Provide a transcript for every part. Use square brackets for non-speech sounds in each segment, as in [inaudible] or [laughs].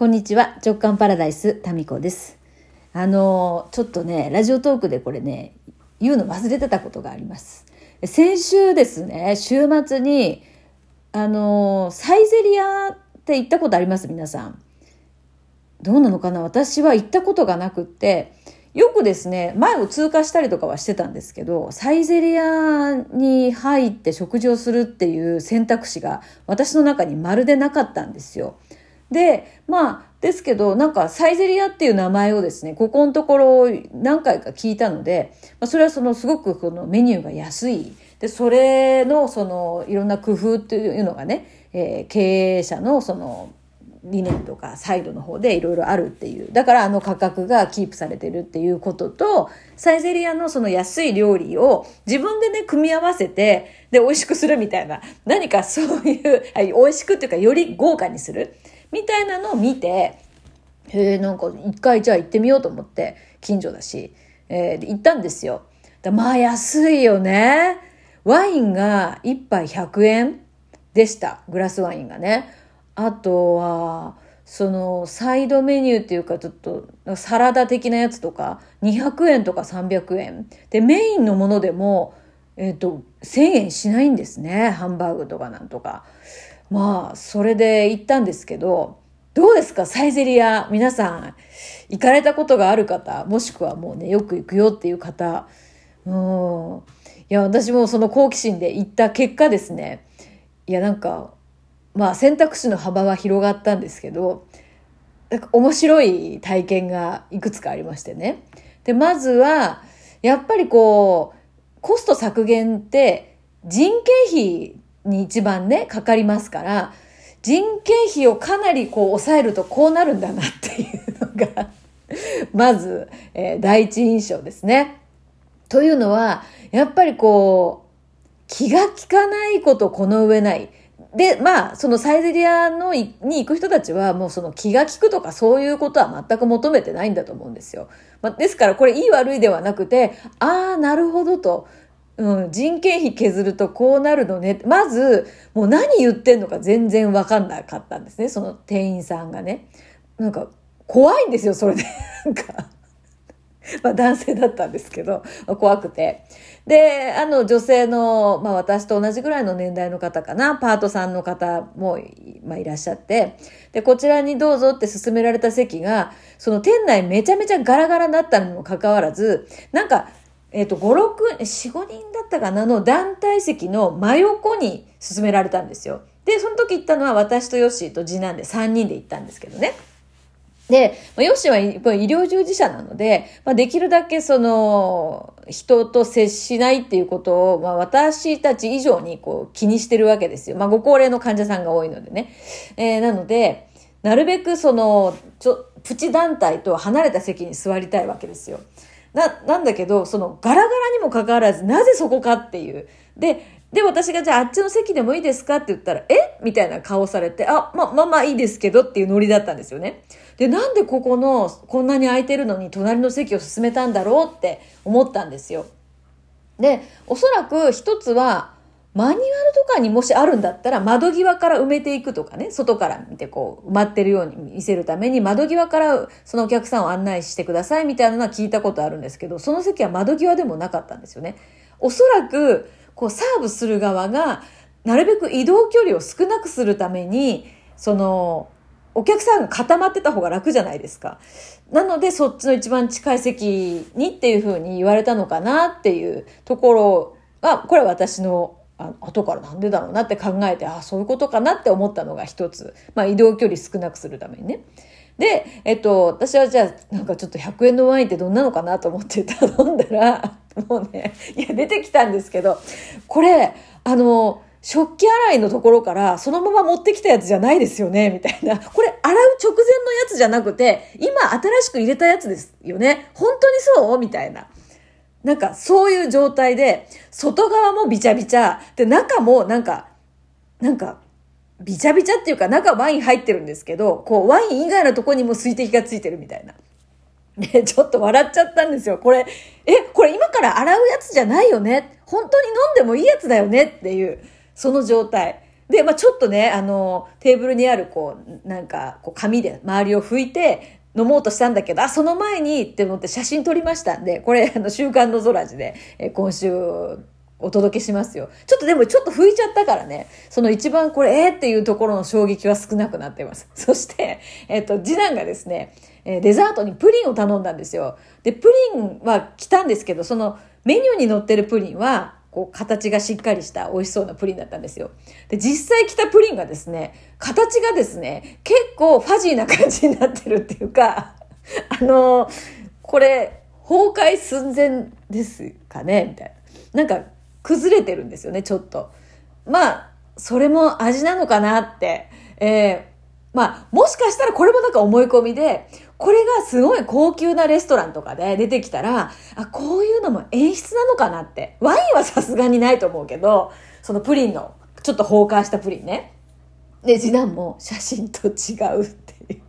こんにちは。直感パラダイスタミコです。あのちょっとねラジオトークでこれね言うの忘れてたことがあります。先週ですね週末にあのサイゼリアって行ったことあります？皆さん。どうなのかな？私は行ったことがなくってよくですね前を通過したりとかはしてたんですけどサイゼリアに入って食事をするっていう選択肢が私の中にまるでなかったんですよ。で、まあ、ですけど、なんかサイゼリアっていう名前をですね、ここのところ何回か聞いたので、まあ、それはそのすごくこのメニューが安い。で、それのそのいろんな工夫っていうのがね、えー、経営者のその理念とかサイドの方でいろいろあるっていう。だからあの価格がキープされてるっていうことと、サイゼリアのその安い料理を自分でね、組み合わせて、で、美味しくするみたいな。何かそういう、美味しくっていうかより豪華にする。みたいなのを見て、へえ、なんか一回じゃあ行ってみようと思って、近所だし、えー、行ったんですよ。まあ安いよね。ワインが1杯100円でした。グラスワインがね。あとは、そのサイドメニューっていうかちょっとサラダ的なやつとか200円とか300円。で、メインのものでも、えっ、ー、と、1000円しないんですね。ハンバーグとかなんとか。まあ、それで行ったんですけど、どうですか？サイゼリア。皆さん、行かれたことがある方、もしくはもうね、よく行くよっていう方。うん。いや、私もその好奇心で行った結果ですね。いや、なんか、まあ選択肢の幅は広がったんですけど、なんか面白い体験がいくつかありましてね。で、まずは、やっぱりこう、コスト削減って人件費に一番ね、かかりますから、人件費をかなりこう抑えるとこうなるんだなっていうのが [laughs] まず、えー、第一印象ですね。というのは、やっぱりこう、気が利かないことこの上ない。で、まあ、そのサイゼリアのに行く人たちはもうその気が利くとかそういうことは全く求めてないんだと思うんですよ。まあ、ですからこれいい悪いではなくて、ああ、なるほどと。うん、人件費削るとこうなるのね。まず、もう何言ってんのか全然わかんなかったんですね。その店員さんがね。なんか、怖いんですよ、それで。なんか。まあ男性だったんですけど、怖くて。で、あの女性の、まあ私と同じぐらいの年代の方かな、パートさんの方も、まあいらっしゃって、で、こちらにどうぞって勧められた席が、その店内めちゃめちゃガラガラだったにもかかわらず、なんかえっ、ー、と、5、6、4、5人だったかなの団体席の真横に進められたんですよ。で、その時行ったのは私とヨッシーと次男で3人で行ったんですけどね。で、ヨッシーは医療従事者なので、まあ、できるだけその、人と接しないっていうことを、まあ、私たち以上にこう気にしてるわけですよ。まあ、ご高齢の患者さんが多いのでね。えー、なので、なるべくその、ちょ、プチ団体と離れた席に座りたいわけですよ。な、なんだけど、そのガラガラにもかかわらず、なぜそこかっていう。で、で、私がじゃああっちの席でもいいですかって言ったら、え？みたいな顔されて、あ、ま、まあまあいいですけどっていうノリだったんですよね。で、なんでここの、こんなに空いてるのに隣の席を進めたんだろうって思ったんですよ。で、おそらく一つは、マニュアルとかにもしあるんだったら窓際から埋めていくとかね、外から見てこう埋まってるように見せるために窓際からそのお客さんを案内してくださいみたいなのは聞いたことあるんですけど、その席は窓際でもなかったんですよね。おそらく、こうサーブする側がなるべく移動距離を少なくするために、その、お客さんが固まってた方が楽じゃないですか。なので、そっちの一番近い席にっていうふうに言われたのかなっていうところが、これは私のあ後からなんでだろうなって考えて、あそういうことかなって思ったのが一つ。まあ移動距離少なくするためにね。で、えっと、私はじゃあ、なんかちょっと100円のワインってどんなのかなと思って頼んだら、[laughs] もうね、いや、出てきたんですけど、これ、あの、食器洗いのところからそのまま持ってきたやつじゃないですよねみたいな。これ洗う直前のやつじゃなくて、今新しく入れたやつですよね本当にそう？みたいな。なんかそういう状態で、外側もビチャビチャ、で、中もなんか、なんか、ビチャビチャっていうか中ワイン入ってるんですけど、こうワイン以外のとこにも水滴がついてるみたいな。で、[laughs] ちょっと笑っちゃったんですよ。これ、え、これ今から洗うやつじゃないよね？本当に飲んでもいいやつだよね？っていう、その状態。で、まあちょっとね、あの、テーブルにあるこう、なんか、こう紙で周りを拭いて、飲もうとしたんだけど、あ、その前にって思って写真撮りましたんで、これ、あの、週刊の空地で、え今週、お届けしますよ。ちょっとでもちょっと拭いちゃったからね、その一番これ、えー、っていうところの衝撃は少なくなってます。[laughs] そして、えっ、ー、と、次男がですね、えデザートにプリンを頼んだんですよ。で、プリンは来たんですけど、そのメニューに載ってるプリンは、こう形がしっかりした美味しそうなプリンだったんですよ。で、実際来たプリンがですね、形がですね、結構ファジーな感じになってるっていうか、[laughs] あのー、これ、崩壊寸前ですかねみたいな。なんか、崩れてるんですよね、ちょっと。まあ、それも味なのかなって。えー、まあ、もしかしたらこれもなんか思い込みで、これがすごい高級なレストランとかで出てきたら、あ、こういうのも演出なのかなって。ワインはさすがにないと思うけど、そのプリンの、ちょっと崩壊したプリンね。で、次男も写真と違うっていう。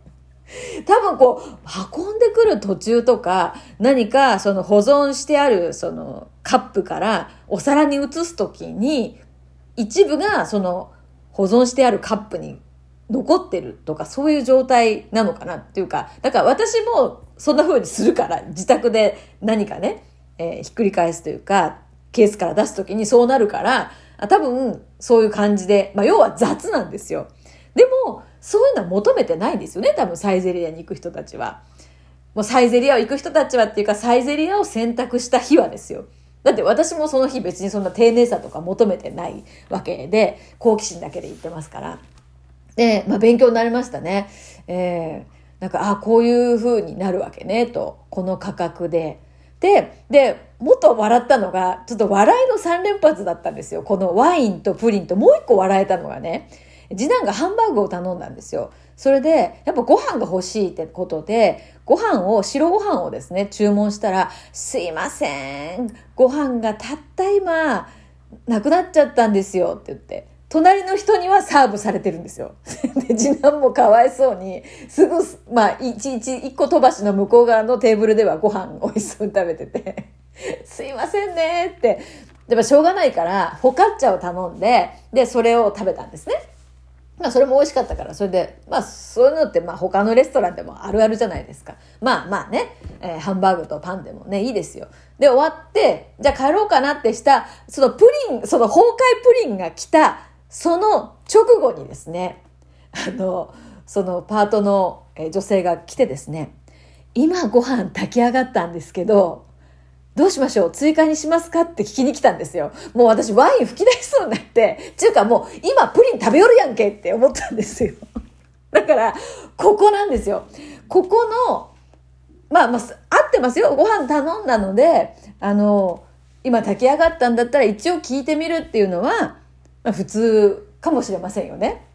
多分こう、運んでくる途中とか、何かその保存してあるそのカップからお皿に移すときに、一部がその保存してあるカップに残ってるとかそういう状態なのかなっていうか、だから私もそんな風にするから、自宅で何かね、えー、ひっくり返すというか、ケースから出すときにそうなるから、多分そういう感じで、まあ要は雑なんですよ。でも、そういうのは求めてないんですよね、多分サイゼリアに行く人たちは。もうサイゼリアを行く人たちはっていうか、サイゼリアを選択した日はですよ。だって私もその日別にそんな丁寧さとか求めてないわけで、好奇心だけで行ってますから。で、まあ、勉強になりましたね。えー、なんか、あ、こういう風になるわけね、と。この価格で。で、で、もっと笑ったのが、ちょっと笑いの3連発だったんですよ。このワインとプリンともう一個笑えたのがね、次男がハンバーグを頼んだんですよ。それで、やっぱご飯が欲しいってことで、ご飯を、白ご飯をですね、注文したら、すいません、ご飯がたった今、なくなっちゃったんですよって言って。隣の人にはサーブされてるんですよ。[laughs] で、次男もかわいそうに、すぐ、まあ、一日一個飛ばしの向こう側のテーブルではご飯美味しそうに食べてて、[laughs] すいませんねって、でもしょうがないから、フォカッチャを頼んで、で、それを食べたんですね。まあ、それも美味しかったから、それで、まあ、そういうのって、まあ、他のレストランでもあるあるじゃないですか。まあまあね、えー、ハンバーグとパンでもね、いいですよ。で、終わって、じゃあ帰ろうかなってした、そのプリン、その崩壊プリンが来た、その直後にですね、あの、そのパートの女性が来てですね、今ご飯炊き上がったんですけど、どうしましょう追加にしますかって聞きに来たんですよ。もう私ワイン吹き出しそうになって、ちゅうかもう今プリン食べよるやんけって思ったんですよ。[laughs] だから、ここなんですよ。ここの、まあまあ、合ってますよ。ご飯頼んだので、あの、今炊き上がったんだったら一応聞いてみるっていうのは、普通かもしれませんよね。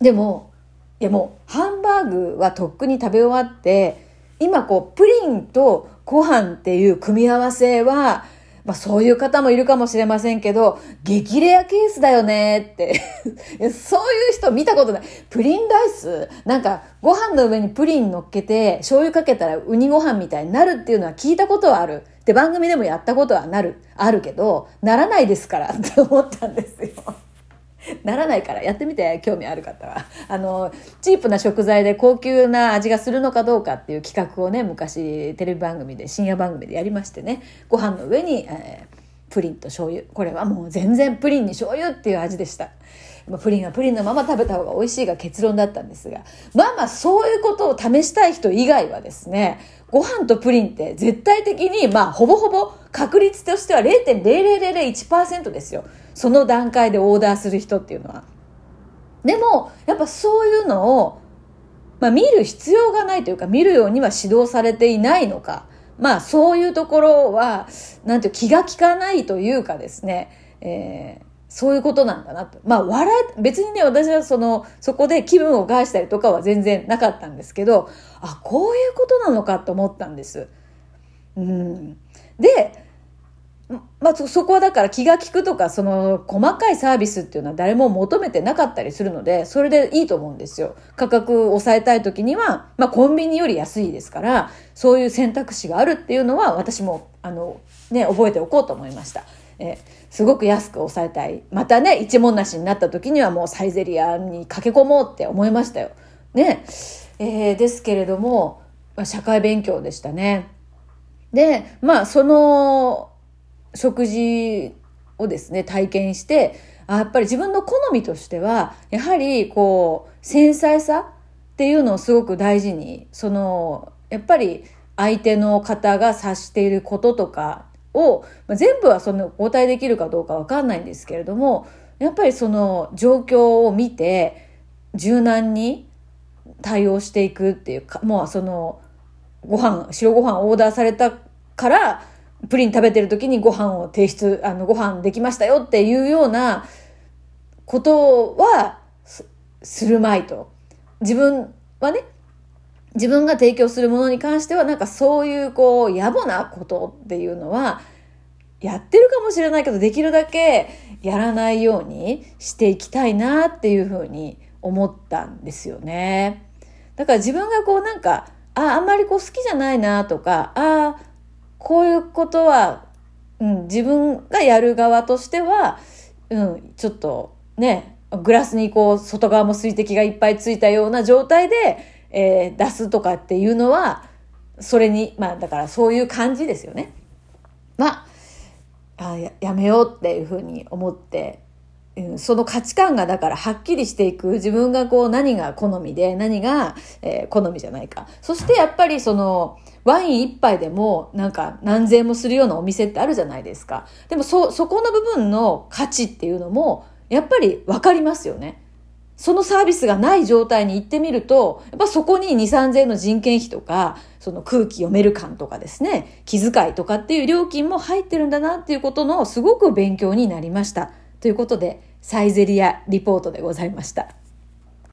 でも、いやもう、ハンバーグはとっくに食べ終わって、今こう、プリンとご飯っていう組み合わせは、まあそういう方もいるかもしれませんけど、激レアケースだよねって [laughs] そういう人見たことない。プリンライス？なんかご飯の上にプリン乗っけて醤油かけたらウニご飯みたいになるっていうのは聞いたことはある。で番組でもやったことはなる、あるけど、ならないですからって思ったんですよ。ならないからやってみて興味ある方はあのチープな食材で高級な味がするのかどうかっていう企画をね昔テレビ番組で深夜番組でやりましてねご飯の上に、えー、プリンと醤油これはもう全然プリンに醤油っていう味でした。プリンはプリンのまま食べた方が美味しいが結論だったんですがまあまあそういうことを試したい人以外はですねご飯とプリンって絶対的にまあほぼほぼ確率としては0.0001%ですよ。その段階でオーダーする人っていうのは。でも、やっぱそういうのを、まあ見る必要がないというか、見るようには指導されていないのか。まあそういうところは、なんていう気が利かないというかですね、えー、そういうことなんだなと。まあ笑え、別にね、私はその、そこで気分を害したりとかは全然なかったんですけど、あ、こういうことなのかと思ったんです。うん。で、まあ、そこはだから気が利くとか、その細かいサービスっていうのは誰も求めてなかったりするので、それでいいと思うんですよ。価格を抑えたい時には、まあコンビニより安いですから、そういう選択肢があるっていうのは私も、あの、ね、覚えておこうと思いました。えすごく安く抑えたい。またね、一文なしになった時にはもうサイゼリアに駆け込もうって思いましたよ。ね。えー、ですけれども、まあ、社会勉強でしたね。で、まあ、その食事をですね、体験して、あやっぱり自分の好みとしては、やはりこう、繊細さっていうのをすごく大事に、その、やっぱり相手の方が察していることとかを、まあ、全部はその応対できるかどうかわかんないんですけれども、やっぱりその状況を見て、柔軟に対応していくっていうか、もうその、ご飯、白ご飯オーダーされたから、プリン食べてる時にご飯を提出、あの、ご飯できましたよっていうようなことはするまいと。自分はね、自分が提供するものに関してはなんかそういうこう野暮なことっていうのはやってるかもしれないけどできるだけやらないようにしていきたいなっていうふうに思ったんですよね。だから自分がこうなんかああんまりこう好きじゃないなとかああこういうことは、うん、自分がやる側としては、うん、ちょっとねグラスにこう外側も水滴がいっぱいついたような状態でえー、出すとかっていうのは、それに、まあだからそういう感じですよね。まあ、あややめようっていうふうに思って、うん、その価値観がだからはっきりしていく自分がこう何が好みで何が、えー、好みじゃないか。そしてやっぱりそのワイン一杯でもなんか何千もするようなお店ってあるじゃないですか。でもそ、そこの部分の価値っていうのもやっぱりわかりますよね。そのサービスがない状態に行ってみると、やっぱそこに2、3000円の人件費とか、その空気読める感とかですね、気遣いとかっていう料金も入ってるんだなっていうことのすごく勉強になりました。ということで、サイゼリアリポートでございました。